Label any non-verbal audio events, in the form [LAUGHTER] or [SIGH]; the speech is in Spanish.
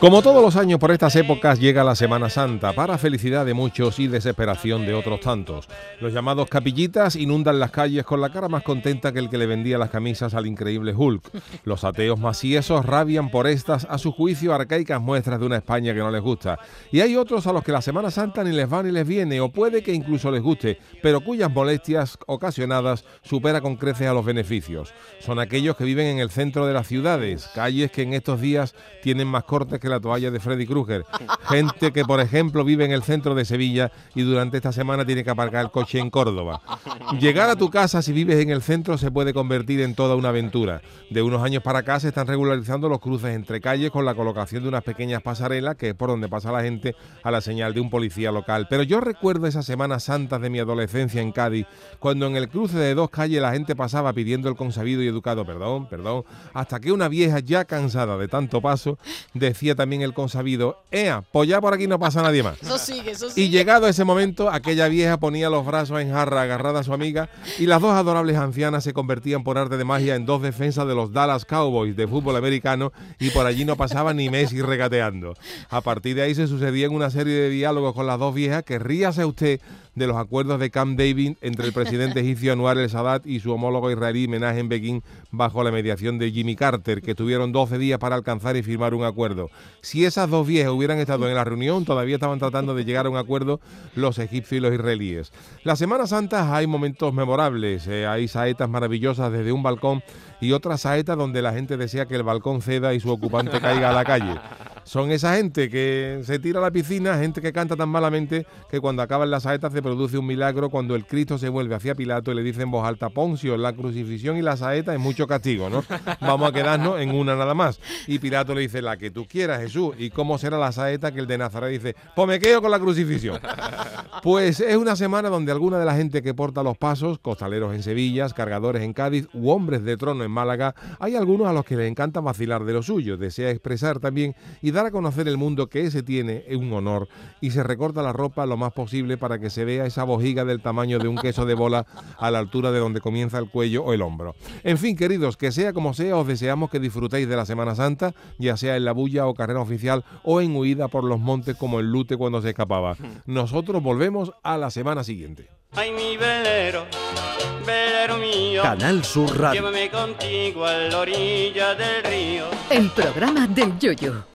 Como todos los años por estas épocas llega la Semana Santa, para felicidad de muchos y desesperación de otros tantos. Los llamados capillitas inundan las calles con la cara más contenta que el que le vendía las camisas al increíble Hulk. Los ateos maciesos rabian por estas, a su juicio, arcaicas muestras de una España que no les gusta. Y hay otros a los que la Semana Santa ni les va ni les viene, o puede que incluso les guste, pero cuyas molestias ocasionadas supera con creces a los beneficios. Son aquellos que viven en el centro de las ciudades, calles que en estos días tienen más cortes que la toalla de Freddy Krueger. Gente que, por ejemplo, vive en el centro de Sevilla y durante esta semana tiene que aparcar el coche en Córdoba. Llegar a tu casa si vives en el centro se puede convertir en toda una aventura. De unos años para acá se están regularizando los cruces entre calles con la colocación de unas pequeñas pasarelas, que es por donde pasa la gente a la señal de un policía local. Pero yo recuerdo esas semanas santas de mi adolescencia en Cádiz, cuando en el cruce de dos calles la gente pasaba pidiendo el consabido y educado perdón, perdón, hasta que una vieja ya cansada de tanto paso decía también el consabido, ea, pues ya por aquí no pasa nadie más. Eso sigue, eso Y llegado ese momento, aquella vieja ponía los brazos en jarra agarrada a su amiga y las dos adorables ancianas se convertían por arte de magia en dos defensas de los Dallas Cowboys de fútbol americano y por allí no pasaba ni Messi regateando. A partir de ahí se sucedían una serie de diálogos con las dos viejas que ríase usted de los acuerdos de Camp David entre el presidente egipcio Anwar el Sadat y su homólogo israelí Menachem en Begin bajo la mediación de Jimmy Carter, que tuvieron 12 días para alcanzar y firmar un acuerdo. Si esas dos viejas hubieran estado en la reunión, todavía estaban tratando de llegar a un acuerdo los egipcios y los israelíes. La Semana Santa hay momentos memorables, eh, hay saetas maravillosas desde un balcón y otras saetas donde la gente desea que el balcón ceda y su ocupante caiga a la calle. Son esa gente que se tira a la piscina, gente que canta tan malamente que cuando acaban las saetas se produce un milagro cuando el Cristo se vuelve hacia Pilato y le dice en voz alta, Poncio, la crucifixión y la saeta es mucho castigo, ¿no? [LAUGHS] Vamos a quedarnos en una nada más. Y Pilato le dice, la que tú quieras, Jesús. ¿Y cómo será la saeta que el de Nazaret dice, pues me quedo con la crucifixión? [LAUGHS] Pues es una semana donde alguna de la gente que porta los pasos, costaleros en Sevilla, cargadores en Cádiz u hombres de trono en Málaga, hay algunos a los que les encanta vacilar de lo suyo, desea expresar también y dar a conocer el mundo que ese tiene es un honor y se recorta la ropa lo más posible para que se vea esa bojiga del tamaño de un queso de bola a la altura de donde comienza el cuello o el hombro. En fin, queridos, que sea como sea, os deseamos que disfrutéis de la Semana Santa, ya sea en la bulla o carrera oficial o en huida por los montes como el lute cuando se escapaba. Nosotros volvemos a la semana siguiente. Ay, mi velero, velero mío, Canal Sur Radio. llévame contigo a la orilla del río. El programa del Yoyo.